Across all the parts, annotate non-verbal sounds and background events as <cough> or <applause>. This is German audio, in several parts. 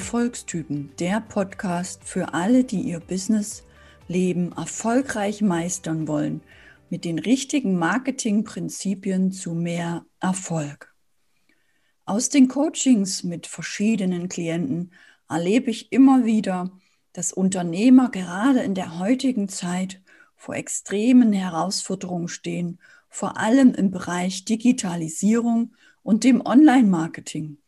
Erfolgstypen, der Podcast für alle, die ihr Businessleben erfolgreich meistern wollen, mit den richtigen Marketingprinzipien zu mehr Erfolg. Aus den Coachings mit verschiedenen Klienten erlebe ich immer wieder, dass Unternehmer gerade in der heutigen Zeit vor extremen Herausforderungen stehen, vor allem im Bereich Digitalisierung und dem Online-Marketing.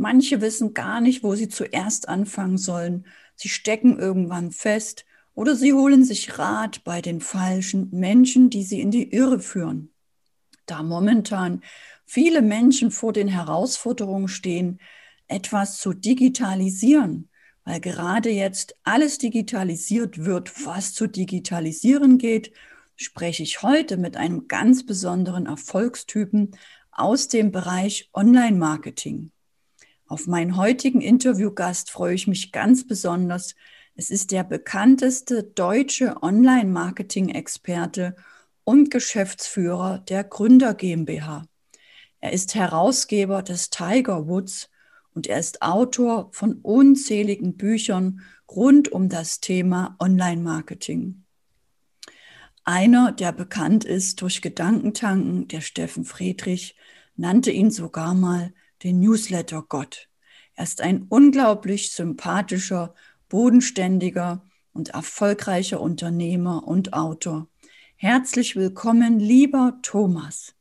Manche wissen gar nicht, wo sie zuerst anfangen sollen. Sie stecken irgendwann fest oder sie holen sich Rat bei den falschen Menschen, die sie in die Irre führen. Da momentan viele Menschen vor den Herausforderungen stehen, etwas zu digitalisieren, weil gerade jetzt alles digitalisiert wird, was zu digitalisieren geht, spreche ich heute mit einem ganz besonderen Erfolgstypen aus dem Bereich Online-Marketing. Auf meinen heutigen Interviewgast freue ich mich ganz besonders. Es ist der bekannteste deutsche Online-Marketing-Experte und Geschäftsführer der Gründer GmbH. Er ist Herausgeber des Tiger Woods und er ist Autor von unzähligen Büchern rund um das Thema Online-Marketing. Einer, der bekannt ist durch Gedankentanken, der Steffen Friedrich, nannte ihn sogar mal den Newsletter Gott. Er ist ein unglaublich sympathischer, bodenständiger und erfolgreicher Unternehmer und Autor. Herzlich willkommen, lieber Thomas.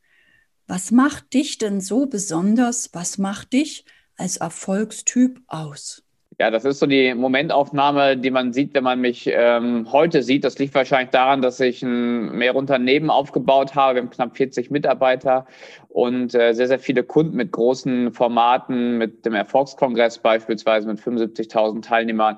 Was macht dich denn so besonders? Was macht dich als Erfolgstyp aus? Ja, das ist so die Momentaufnahme, die man sieht, wenn man mich ähm, heute sieht. Das liegt wahrscheinlich daran, dass ich ein mehr Unternehmen aufgebaut habe. Wir haben knapp 40 Mitarbeiter und äh, sehr, sehr viele Kunden mit großen Formaten, mit dem Erfolgskongress beispielsweise mit 75.000 Teilnehmern,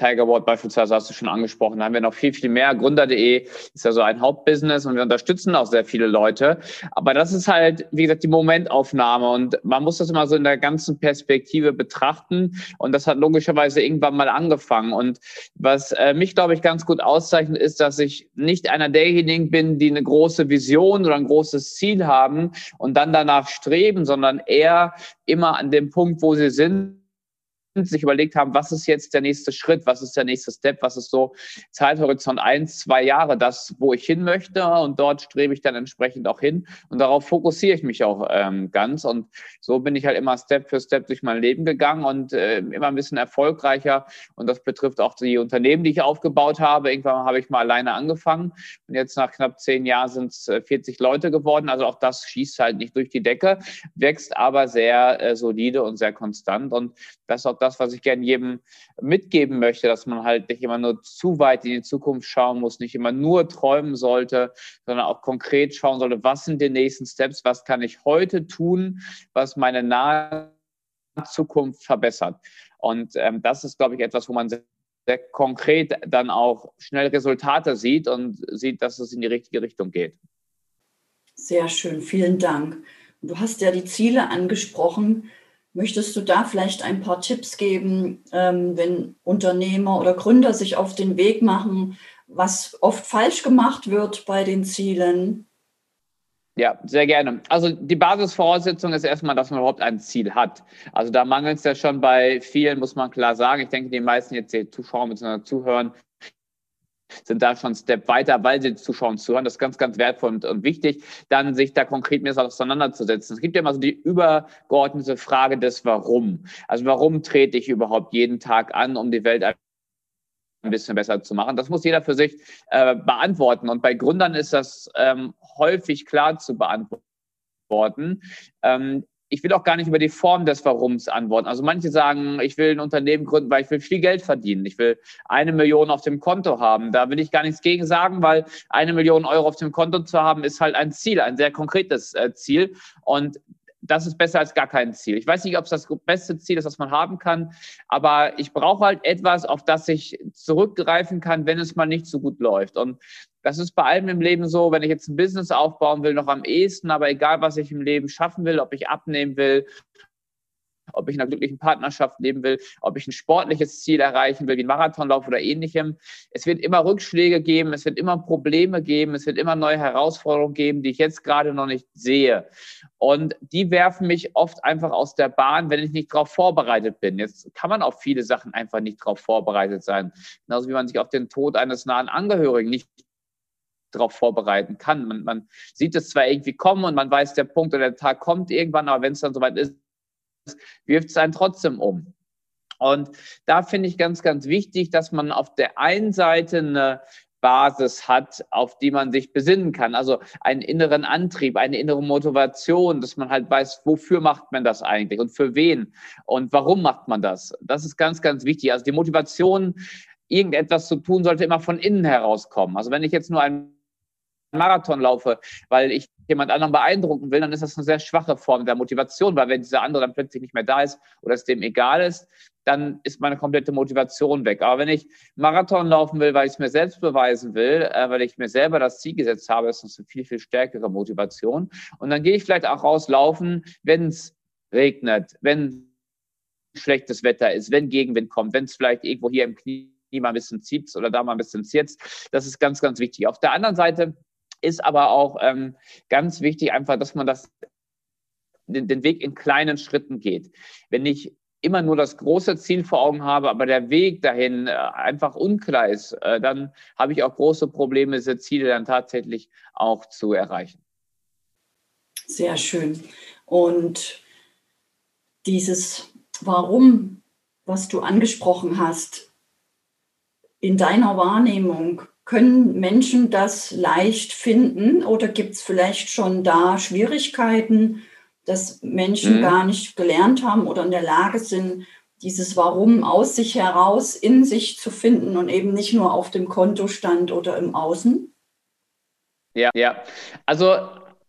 Tiger Ward beispielsweise hast du schon angesprochen. Da haben wir noch viel, viel mehr. Gründer.de ist ja so ein Hauptbusiness und wir unterstützen auch sehr viele Leute. Aber das ist halt, wie gesagt, die Momentaufnahme und man muss das immer so in der ganzen Perspektive betrachten und das hat logischerweise irgendwann mal angefangen. Und was äh, mich, glaube ich, ganz gut auszeichnet, ist, dass ich nicht einer derjenigen bin, die eine große Vision oder ein großes Ziel haben und dann danach streben, sondern eher immer an dem Punkt, wo sie sind, sich überlegt haben, was ist jetzt der nächste Schritt, was ist der nächste Step, was ist so Zeithorizont eins, zwei Jahre, das, wo ich hin möchte. Und dort strebe ich dann entsprechend auch hin. Und darauf fokussiere ich mich auch ähm, ganz. Und so bin ich halt immer Step für Step durch mein Leben gegangen und äh, immer ein bisschen erfolgreicher. Und das betrifft auch die Unternehmen, die ich aufgebaut habe. Irgendwann habe ich mal alleine angefangen. Und jetzt nach knapp zehn Jahren sind es äh, 40 Leute geworden, also auch das schießt halt nicht durch die Decke, wächst aber sehr äh, solide und sehr konstant. Und das ist auch das, was ich gerne jedem mitgeben möchte, dass man halt nicht immer nur zu weit in die Zukunft schauen muss, nicht immer nur träumen sollte, sondern auch konkret schauen sollte, was sind die nächsten Steps, was kann ich heute tun, was meine nahe Zukunft verbessert. Und ähm, das ist, glaube ich, etwas, wo man sehr, sehr konkret dann auch schnell Resultate sieht und sieht, dass es in die richtige Richtung geht. Sehr schön, vielen Dank. Du hast ja die Ziele angesprochen. Möchtest du da vielleicht ein paar Tipps geben, ähm, wenn Unternehmer oder Gründer sich auf den Weg machen, was oft falsch gemacht wird bei den Zielen? Ja, sehr gerne. Also die Basisvoraussetzung ist erstmal, dass man überhaupt ein Ziel hat. Also da mangelt es ja schon bei vielen, muss man klar sagen. Ich denke, die meisten jetzt die Zuschauer bzw. zuhören, sind da schon einen Step weiter, weil sie zuschauen, zuhören. Das ist ganz, ganz wertvoll und, und wichtig, dann sich da konkret mit auseinanderzusetzen. Es gibt ja immer so die übergeordnete Frage des Warum. Also warum trete ich überhaupt jeden Tag an, um die Welt ein bisschen besser zu machen. Das muss jeder für sich äh, beantworten. Und bei Gründern ist das ähm, häufig klar zu beantworten. Ähm, ich will auch gar nicht über die Form des Warums antworten. Also manche sagen, ich will ein Unternehmen gründen, weil ich will viel Geld verdienen. Ich will eine Million auf dem Konto haben. Da will ich gar nichts gegen sagen, weil eine Million Euro auf dem Konto zu haben, ist halt ein Ziel, ein sehr konkretes äh, Ziel. Und das ist besser als gar kein Ziel. Ich weiß nicht, ob es das beste Ziel ist, was man haben kann, aber ich brauche halt etwas, auf das ich zurückgreifen kann, wenn es mal nicht so gut läuft. Und das ist bei allem im Leben so, wenn ich jetzt ein Business aufbauen will, noch am ehesten, aber egal, was ich im Leben schaffen will, ob ich abnehmen will, ob ich in einer glücklichen Partnerschaft leben will, ob ich ein sportliches Ziel erreichen will, wie ein Marathonlauf oder ähnlichem. Es wird immer Rückschläge geben, es wird immer Probleme geben, es wird immer neue Herausforderungen geben, die ich jetzt gerade noch nicht sehe. Und die werfen mich oft einfach aus der Bahn, wenn ich nicht darauf vorbereitet bin. Jetzt kann man auf viele Sachen einfach nicht darauf vorbereitet sein. Genauso wie man sich auf den Tod eines nahen Angehörigen nicht darauf vorbereiten kann. Man, man sieht es zwar irgendwie kommen und man weiß, der Punkt oder der Tag kommt irgendwann, aber wenn es dann soweit ist, wirft es einen trotzdem um. Und da finde ich ganz, ganz wichtig, dass man auf der einen Seite eine Basis hat, auf die man sich besinnen kann. Also einen inneren Antrieb, eine innere Motivation, dass man halt weiß, wofür macht man das eigentlich und für wen und warum macht man das. Das ist ganz, ganz wichtig. Also die Motivation, irgendetwas zu tun, sollte immer von innen herauskommen. Also wenn ich jetzt nur einen Marathon laufe, weil ich jemand anderen beeindrucken will, dann ist das eine sehr schwache Form der Motivation, weil wenn dieser andere dann plötzlich nicht mehr da ist oder es dem egal ist, dann ist meine komplette Motivation weg. Aber wenn ich Marathon laufen will, weil ich es mir selbst beweisen will, äh, weil ich mir selber das Ziel gesetzt habe, ist das eine viel, viel stärkere Motivation. Und dann gehe ich vielleicht auch rauslaufen, wenn es regnet, wenn schlechtes Wetter ist, wenn Gegenwind kommt, wenn es vielleicht irgendwo hier im Knie mal ein bisschen zieht oder da mal ein bisschen zieht. Das ist ganz, ganz wichtig. Auf der anderen Seite ist aber auch ähm, ganz wichtig einfach, dass man das, den, den Weg in kleinen Schritten geht. Wenn ich immer nur das große Ziel vor Augen habe, aber der Weg dahin äh, einfach unklar ist, äh, dann habe ich auch große Probleme, diese Ziele dann tatsächlich auch zu erreichen. Sehr schön. Und dieses Warum, was du angesprochen hast, in deiner Wahrnehmung, können Menschen das leicht finden oder gibt es vielleicht schon da Schwierigkeiten, dass Menschen mhm. gar nicht gelernt haben oder in der Lage sind, dieses Warum aus sich heraus in sich zu finden und eben nicht nur auf dem Kontostand oder im Außen? Ja, ja. Also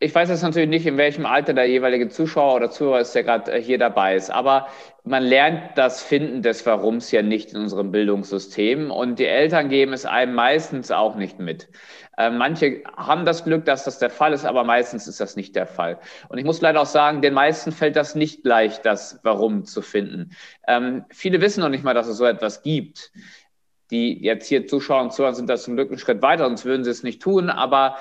ich weiß jetzt natürlich nicht, in welchem Alter der jeweilige Zuschauer oder Zuhörer ist, der gerade äh, hier dabei ist, aber man lernt das Finden des Warums ja nicht in unserem Bildungssystem und die Eltern geben es einem meistens auch nicht mit. Äh, manche haben das Glück, dass das der Fall ist, aber meistens ist das nicht der Fall. Und ich muss leider auch sagen, den meisten fällt das nicht leicht, das Warum zu finden. Ähm, viele wissen noch nicht mal, dass es so etwas gibt die jetzt hier zuschauen und zuhören, sind das zum Glück einen Schritt weiter, sonst würden sie es nicht tun. Aber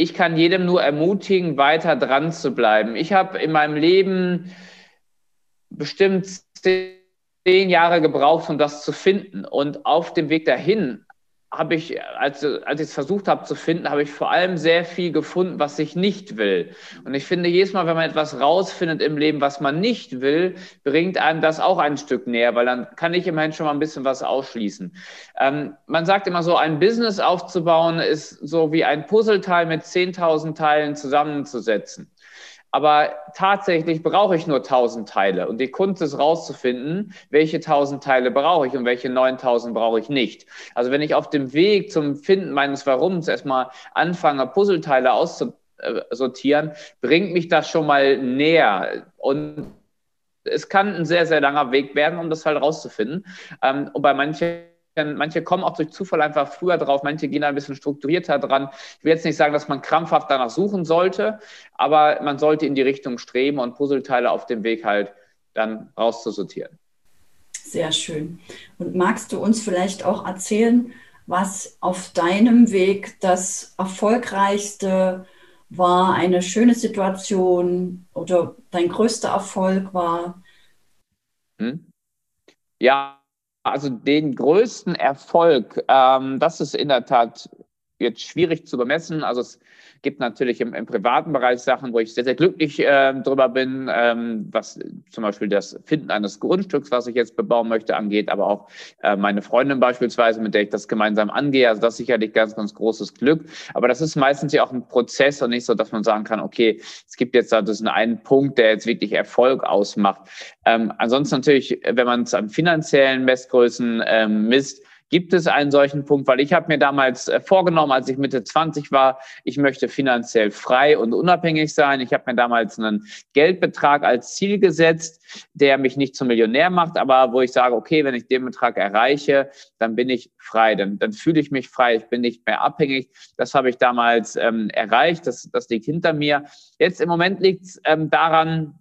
ich kann jedem nur ermutigen, weiter dran zu bleiben. Ich habe in meinem Leben bestimmt zehn Jahre gebraucht, um das zu finden. Und auf dem Weg dahin habe ich, als, als ich es versucht habe zu finden, habe ich vor allem sehr viel gefunden, was ich nicht will. Und ich finde, jedes Mal, wenn man etwas rausfindet im Leben, was man nicht will, bringt einem das auch ein Stück näher, weil dann kann ich immerhin schon mal ein bisschen was ausschließen. Ähm, man sagt immer so, ein Business aufzubauen ist so wie ein Puzzleteil mit 10.000 Teilen zusammenzusetzen. Aber tatsächlich brauche ich nur 1000 Teile. Und die Kunst ist rauszufinden, welche 1000 Teile brauche ich und welche 9000 brauche ich nicht. Also wenn ich auf dem Weg zum Finden meines Warums erstmal anfange, Puzzleteile auszusortieren, bringt mich das schon mal näher. Und es kann ein sehr, sehr langer Weg werden, um das halt rauszufinden. Ähm, und bei manchen manche kommen auch durch Zufall einfach früher drauf, manche gehen da ein bisschen strukturierter dran. Ich will jetzt nicht sagen, dass man krampfhaft danach suchen sollte, aber man sollte in die Richtung streben und Puzzleteile auf dem Weg halt dann rauszusortieren. Sehr schön. Und magst du uns vielleicht auch erzählen, was auf deinem Weg das erfolgreichste war, eine schöne Situation oder dein größter Erfolg war? Hm? Ja, also den größten Erfolg, ähm, das ist in der Tat jetzt schwierig zu bemessen. Also es gibt natürlich im, im privaten Bereich Sachen, wo ich sehr, sehr glücklich äh, drüber bin, ähm, was zum Beispiel das Finden eines Grundstücks, was ich jetzt bebauen möchte, angeht, aber auch äh, meine Freundin beispielsweise, mit der ich das gemeinsam angehe. Also das ist sicherlich ganz, ganz großes Glück. Aber das ist meistens ja auch ein Prozess und nicht so, dass man sagen kann, okay, es gibt jetzt da diesen einen Punkt, der jetzt wirklich Erfolg ausmacht. Ähm, ansonsten natürlich, wenn man es an finanziellen Messgrößen ähm, misst, Gibt es einen solchen Punkt? Weil ich habe mir damals äh, vorgenommen, als ich Mitte 20 war, ich möchte finanziell frei und unabhängig sein. Ich habe mir damals einen Geldbetrag als Ziel gesetzt, der mich nicht zum Millionär macht, aber wo ich sage, okay, wenn ich den Betrag erreiche, dann bin ich frei, dann, dann fühle ich mich frei, ich bin nicht mehr abhängig. Das habe ich damals ähm, erreicht, das, das liegt hinter mir. Jetzt im Moment liegt es ähm, daran,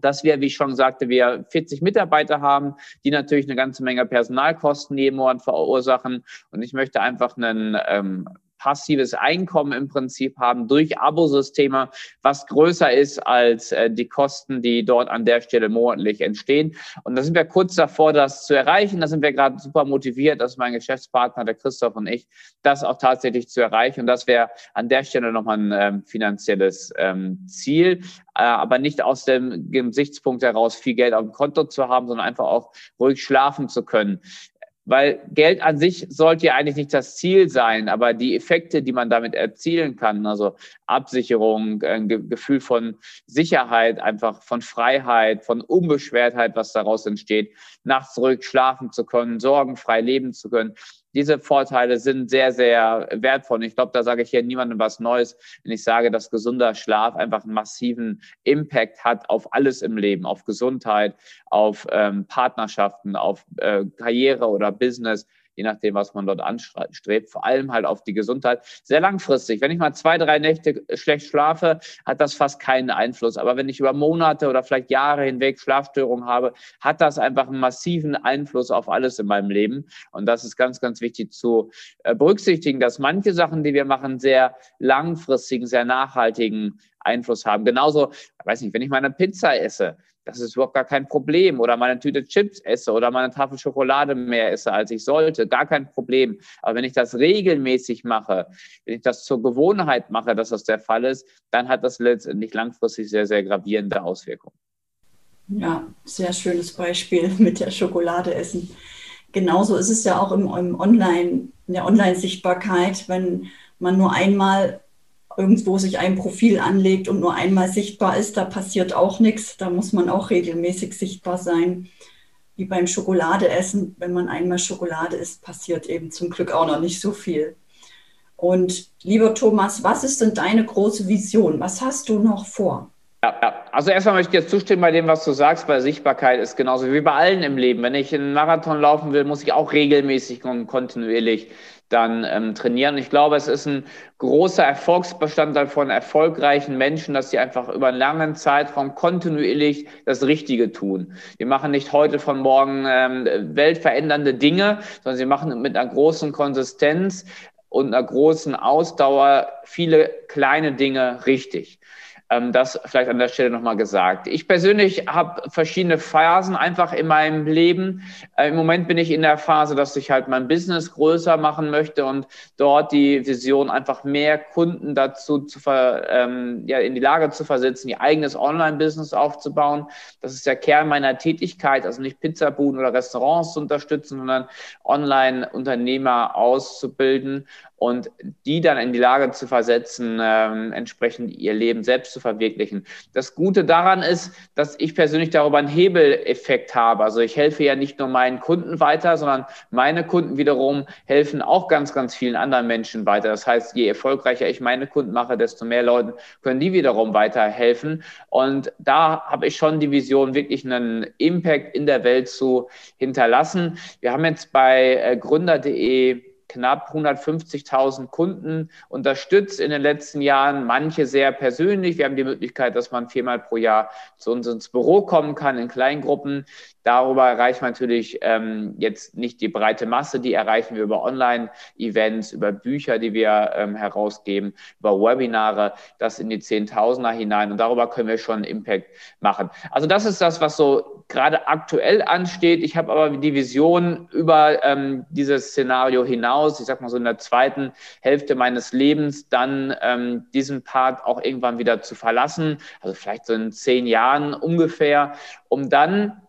dass wir, wie ich schon sagte, wir 40 Mitarbeiter haben, die natürlich eine ganze Menge Personalkosten jeden Monat verursachen. Und ich möchte einfach einen ähm, passives Einkommen im Prinzip haben durch Abosysteme, was größer ist als äh, die Kosten, die dort an der Stelle monatlich entstehen. Und da sind wir kurz davor, das zu erreichen. Da sind wir gerade super motiviert, dass mein Geschäftspartner, der Christoph und ich, das auch tatsächlich zu erreichen. Und das wäre an der Stelle nochmal ein ähm, finanzielles ähm, Ziel, äh, aber nicht aus dem Gesichtspunkt heraus, viel Geld auf dem Konto zu haben, sondern einfach auch ruhig schlafen zu können. Weil Geld an sich sollte ja eigentlich nicht das Ziel sein, aber die Effekte, die man damit erzielen kann, also Absicherung, ein Gefühl von Sicherheit, einfach von Freiheit, von Unbeschwertheit, was daraus entsteht, nachts ruhig schlafen zu können, sorgenfrei leben zu können, diese Vorteile sind sehr, sehr wertvoll. ich glaube, da sage ich hier niemandem was Neues, wenn ich sage, dass gesunder Schlaf einfach einen massiven Impact hat auf alles im Leben, auf Gesundheit, auf ähm, Partnerschaften, auf äh, Karriere oder Business je nachdem, was man dort anstrebt, vor allem halt auf die Gesundheit. Sehr langfristig. Wenn ich mal zwei, drei Nächte schlecht schlafe, hat das fast keinen Einfluss. Aber wenn ich über Monate oder vielleicht Jahre hinweg Schlafstörungen habe, hat das einfach einen massiven Einfluss auf alles in meinem Leben. Und das ist ganz, ganz wichtig zu äh, berücksichtigen, dass manche Sachen, die wir machen, sehr langfristigen, sehr nachhaltigen Einfluss haben. Genauso, weiß nicht, wenn ich meine Pizza esse, das ist überhaupt gar kein Problem. Oder meine Tüte Chips esse oder meine Tafel Schokolade mehr esse, als ich sollte, gar kein Problem. Aber wenn ich das regelmäßig mache, wenn ich das zur Gewohnheit mache, dass das der Fall ist, dann hat das letztendlich langfristig sehr, sehr gravierende Auswirkungen. Ja, sehr schönes Beispiel <laughs> mit der Schokolade essen. Genauso ist es ja auch im, im Online, in der Online-Sichtbarkeit, wenn man nur einmal irgendwo sich ein Profil anlegt und nur einmal sichtbar ist, da passiert auch nichts. Da muss man auch regelmäßig sichtbar sein. Wie beim Schokoladeessen, wenn man einmal Schokolade isst, passiert eben zum Glück auch noch nicht so viel. Und lieber Thomas, was ist denn deine große Vision? Was hast du noch vor? Ja, ja. Also erstmal möchte ich jetzt zustimmen bei dem, was du sagst. Bei Sichtbarkeit ist genauso wie bei allen im Leben. Wenn ich einen Marathon laufen will, muss ich auch regelmäßig und kontinuierlich dann ähm, trainieren. Ich glaube, es ist ein großer Erfolgsbestandteil von erfolgreichen Menschen, dass sie einfach über einen langen Zeitraum kontinuierlich das Richtige tun. Wir machen nicht heute von morgen ähm, weltverändernde Dinge, sondern sie machen mit einer großen Konsistenz und einer großen Ausdauer viele kleine Dinge richtig. Ähm, das vielleicht an der Stelle nochmal gesagt. Ich persönlich habe verschiedene Phasen einfach in meinem Leben. Äh, Im Moment bin ich in der Phase, dass ich halt mein Business größer machen möchte und dort die Vision einfach mehr Kunden dazu zu ver, ähm, ja, in die Lage zu versetzen, ihr eigenes Online-Business aufzubauen. Das ist der Kern meiner Tätigkeit, also nicht Pizzabuden oder Restaurants zu unterstützen, sondern Online-Unternehmer auszubilden und die dann in die Lage zu versetzen, ähm, entsprechend ihr Leben selbst zu verwirklichen. Das Gute daran ist, dass ich persönlich darüber einen Hebeleffekt habe. Also ich helfe ja nicht nur meinen Kunden weiter, sondern meine Kunden wiederum helfen auch ganz, ganz vielen anderen Menschen weiter. Das heißt, je erfolgreicher ich meine Kunden mache, desto mehr Leuten können die wiederum weiterhelfen. Und da habe ich schon die Vision, wirklich einen Impact in der Welt zu hinterlassen. Wir haben jetzt bei äh, gründer.de knapp 150.000 Kunden unterstützt in den letzten Jahren, manche sehr persönlich. Wir haben die Möglichkeit, dass man viermal pro Jahr zu uns ins Büro kommen kann in Kleingruppen. Darüber erreicht man natürlich ähm, jetzt nicht die breite Masse, die erreichen wir über Online-Events, über Bücher, die wir ähm, herausgeben, über Webinare, das in die Zehntausender hinein und darüber können wir schon Impact machen. Also das ist das, was so gerade aktuell ansteht. Ich habe aber die Vision über ähm, dieses Szenario hinaus, ich sag mal so in der zweiten Hälfte meines Lebens, dann ähm, diesen Part auch irgendwann wieder zu verlassen, also vielleicht so in zehn Jahren ungefähr, um dann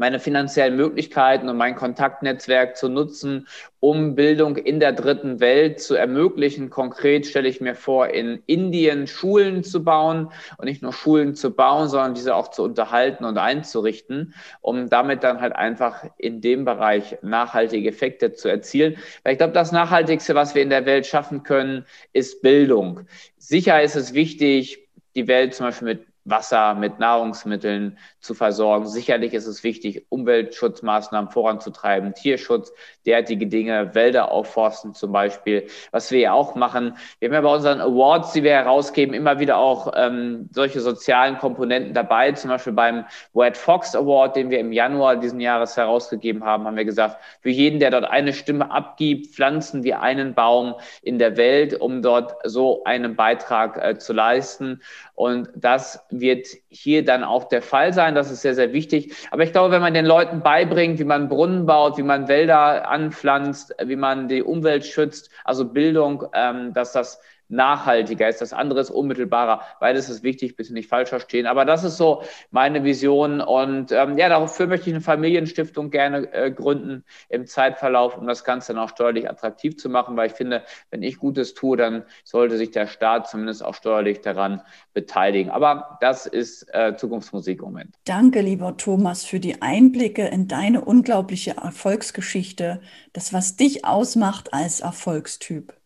meine finanziellen Möglichkeiten und mein Kontaktnetzwerk zu nutzen, um Bildung in der dritten Welt zu ermöglichen. Konkret stelle ich mir vor, in Indien Schulen zu bauen und nicht nur Schulen zu bauen, sondern diese auch zu unterhalten und einzurichten, um damit dann halt einfach in dem Bereich nachhaltige Effekte zu erzielen. Weil ich glaube, das Nachhaltigste, was wir in der Welt schaffen können, ist Bildung. Sicher ist es wichtig, die Welt zum Beispiel mit Wasser, mit Nahrungsmitteln zu versorgen. Sicherlich ist es wichtig, Umweltschutzmaßnahmen voranzutreiben, Tierschutz, derartige Dinge, Wälder aufforsten zum Beispiel, was wir ja auch machen. Wir haben ja bei unseren Awards, die wir herausgeben, immer wieder auch ähm, solche sozialen Komponenten dabei. Zum Beispiel beim Red Fox Award, den wir im Januar diesen Jahres herausgegeben haben, haben wir gesagt, für jeden, der dort eine Stimme abgibt, pflanzen wir einen Baum in der Welt, um dort so einen Beitrag äh, zu leisten. Und das wird hier dann auch der Fall sein. Das ist sehr, sehr wichtig. Aber ich glaube, wenn man den Leuten beibringt, wie man Brunnen baut, wie man Wälder anpflanzt, wie man die Umwelt schützt, also Bildung, ähm, dass das nachhaltiger ist. Das andere ist unmittelbarer. Beides ist wichtig, bitte nicht falsch verstehen. Aber das ist so meine Vision. Und ähm, ja, dafür möchte ich eine Familienstiftung gerne äh, gründen im Zeitverlauf, um das Ganze dann auch steuerlich attraktiv zu machen, weil ich finde, wenn ich Gutes tue, dann sollte sich der Staat zumindest auch steuerlich daran beteiligen. Aber das ist äh, Zukunftsmusik im Moment. Danke, lieber Thomas, für die Einblicke in deine unglaubliche Erfolgsgeschichte, das, was dich ausmacht als Erfolgstyp.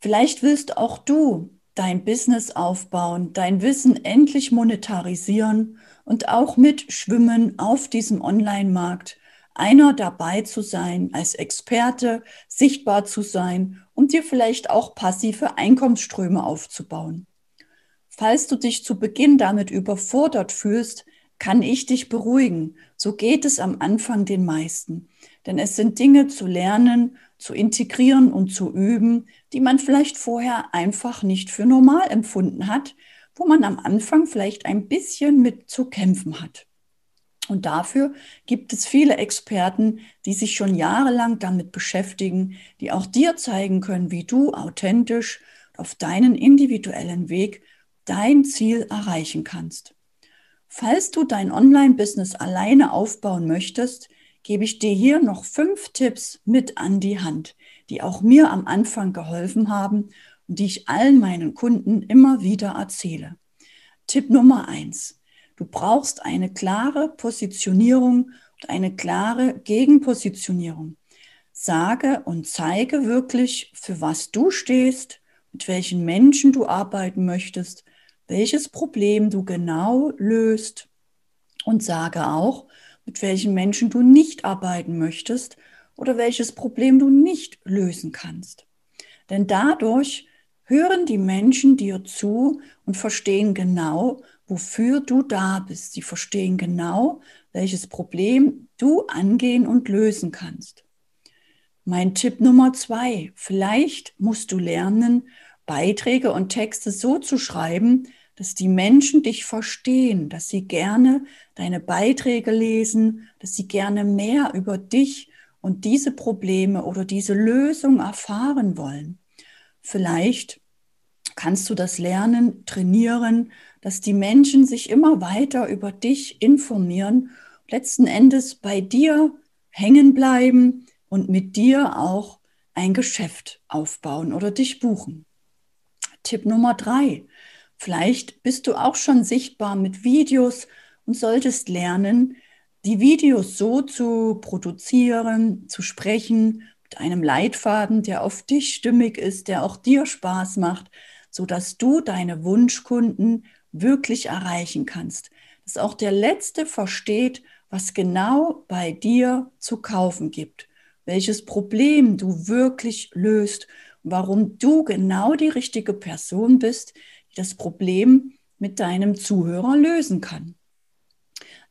Vielleicht willst auch du dein Business aufbauen, dein Wissen endlich monetarisieren und auch mitschwimmen auf diesem Online-Markt, einer dabei zu sein, als Experte sichtbar zu sein und dir vielleicht auch passive Einkommensströme aufzubauen. Falls du dich zu Beginn damit überfordert fühlst, kann ich dich beruhigen. So geht es am Anfang den meisten. Denn es sind Dinge zu lernen, zu integrieren und zu üben, die man vielleicht vorher einfach nicht für normal empfunden hat, wo man am Anfang vielleicht ein bisschen mit zu kämpfen hat. Und dafür gibt es viele Experten, die sich schon jahrelang damit beschäftigen, die auch dir zeigen können, wie du authentisch auf deinen individuellen Weg dein Ziel erreichen kannst. Falls du dein Online-Business alleine aufbauen möchtest, gebe ich dir hier noch fünf Tipps mit an die Hand, die auch mir am Anfang geholfen haben und die ich allen meinen Kunden immer wieder erzähle. Tipp Nummer eins. Du brauchst eine klare Positionierung und eine klare Gegenpositionierung. Sage und zeige wirklich, für was du stehst, mit welchen Menschen du arbeiten möchtest, welches Problem du genau löst und sage auch, mit welchen Menschen du nicht arbeiten möchtest oder welches Problem du nicht lösen kannst. Denn dadurch hören die Menschen dir zu und verstehen genau, wofür du da bist. Sie verstehen genau, welches Problem du angehen und lösen kannst. Mein Tipp Nummer zwei, vielleicht musst du lernen, Beiträge und Texte so zu schreiben, dass die Menschen dich verstehen, dass sie gerne deine Beiträge lesen, dass sie gerne mehr über dich und diese Probleme oder diese Lösung erfahren wollen. Vielleicht kannst du das lernen, trainieren, dass die Menschen sich immer weiter über dich informieren, letzten Endes bei dir hängen bleiben und mit dir auch ein Geschäft aufbauen oder dich buchen. Tipp Nummer drei. Vielleicht bist du auch schon sichtbar mit Videos und solltest lernen, die Videos so zu produzieren, zu sprechen, mit einem Leitfaden, der auf dich stimmig ist, der auch dir Spaß macht, so dass du deine Wunschkunden wirklich erreichen kannst. Dass auch der Letzte versteht, was genau bei dir zu kaufen gibt, welches Problem du wirklich löst, warum du genau die richtige Person bist, das Problem mit deinem Zuhörer lösen kann.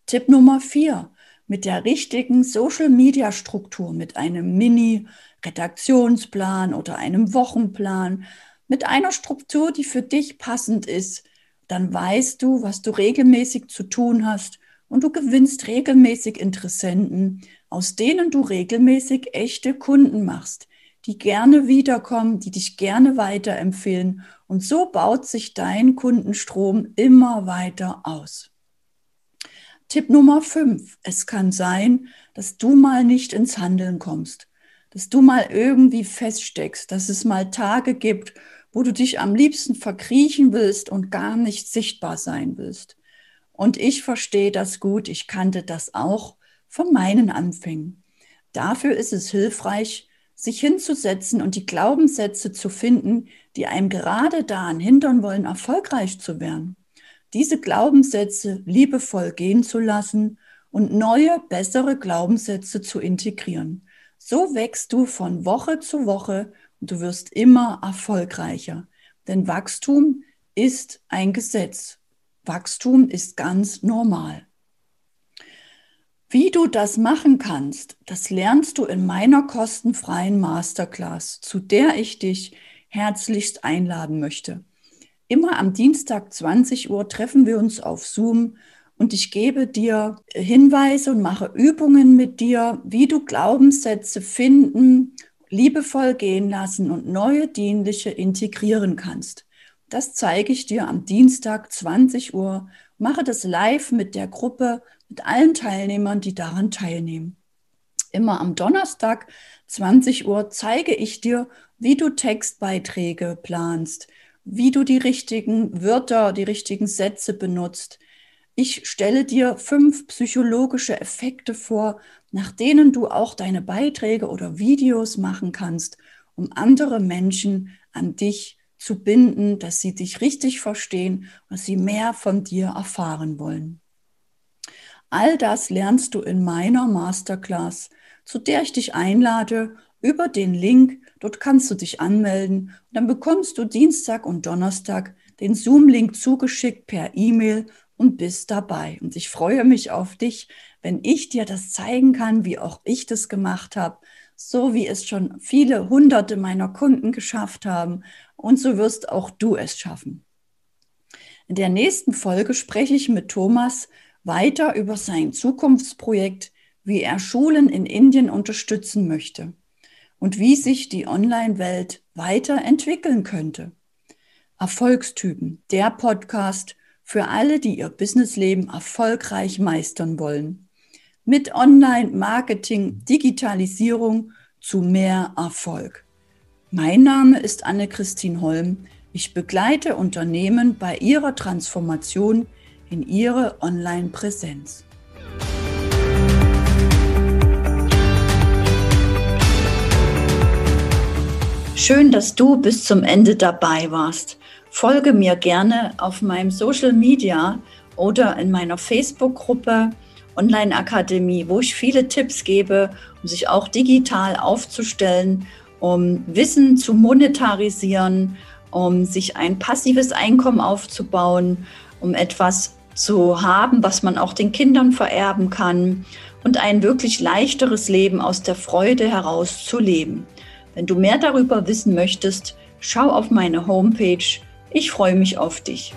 Tipp Nummer vier. Mit der richtigen Social-Media-Struktur, mit einem Mini-Redaktionsplan oder einem Wochenplan, mit einer Struktur, die für dich passend ist, dann weißt du, was du regelmäßig zu tun hast und du gewinnst regelmäßig Interessenten, aus denen du regelmäßig echte Kunden machst, die gerne wiederkommen, die dich gerne weiterempfehlen. Und so baut sich dein Kundenstrom immer weiter aus. Tipp Nummer 5. Es kann sein, dass du mal nicht ins Handeln kommst, dass du mal irgendwie feststeckst, dass es mal Tage gibt, wo du dich am liebsten verkriechen willst und gar nicht sichtbar sein willst. Und ich verstehe das gut, ich kannte das auch von meinen Anfängen. Dafür ist es hilfreich, sich hinzusetzen und die Glaubenssätze zu finden, die einem gerade daran hindern wollen, erfolgreich zu werden. Diese Glaubenssätze liebevoll gehen zu lassen und neue, bessere Glaubenssätze zu integrieren. So wächst du von Woche zu Woche und du wirst immer erfolgreicher. Denn Wachstum ist ein Gesetz. Wachstum ist ganz normal. Wie du das machen kannst, das lernst du in meiner kostenfreien Masterclass, zu der ich dich herzlichst einladen möchte. Immer am Dienstag 20 Uhr treffen wir uns auf Zoom und ich gebe dir Hinweise und mache Übungen mit dir, wie du Glaubenssätze finden, liebevoll gehen lassen und neue dienliche integrieren kannst. Das zeige ich dir am Dienstag 20 Uhr. Mache das live mit der Gruppe mit allen Teilnehmern, die daran teilnehmen. Immer am Donnerstag 20 Uhr zeige ich dir, wie du Textbeiträge planst, wie du die richtigen Wörter, die richtigen Sätze benutzt. Ich stelle dir fünf psychologische Effekte vor, nach denen du auch deine Beiträge oder Videos machen kannst, um andere Menschen an dich zu binden, dass sie dich richtig verstehen, dass sie mehr von dir erfahren wollen. All das lernst du in meiner Masterclass, zu der ich dich einlade über den Link. Dort kannst du dich anmelden und dann bekommst du Dienstag und Donnerstag den Zoom-Link zugeschickt per E-Mail und bist dabei. Und ich freue mich auf dich, wenn ich dir das zeigen kann, wie auch ich das gemacht habe, so wie es schon viele hunderte meiner Kunden geschafft haben. Und so wirst auch du es schaffen. In der nächsten Folge spreche ich mit Thomas weiter über sein Zukunftsprojekt, wie er Schulen in Indien unterstützen möchte und wie sich die Online-Welt weiterentwickeln könnte. Erfolgstypen, der Podcast für alle, die ihr Businessleben erfolgreich meistern wollen. Mit Online-Marketing, Digitalisierung zu mehr Erfolg. Mein Name ist Anne-Christine Holm. Ich begleite Unternehmen bei ihrer Transformation in ihre Online-Präsenz. Schön, dass du bis zum Ende dabei warst. Folge mir gerne auf meinem Social Media oder in meiner Facebook-Gruppe Online Akademie, wo ich viele Tipps gebe, um sich auch digital aufzustellen, um Wissen zu monetarisieren, um sich ein passives Einkommen aufzubauen, um etwas zu haben, was man auch den Kindern vererben kann und ein wirklich leichteres Leben aus der Freude heraus zu leben. Wenn du mehr darüber wissen möchtest, schau auf meine Homepage. Ich freue mich auf dich.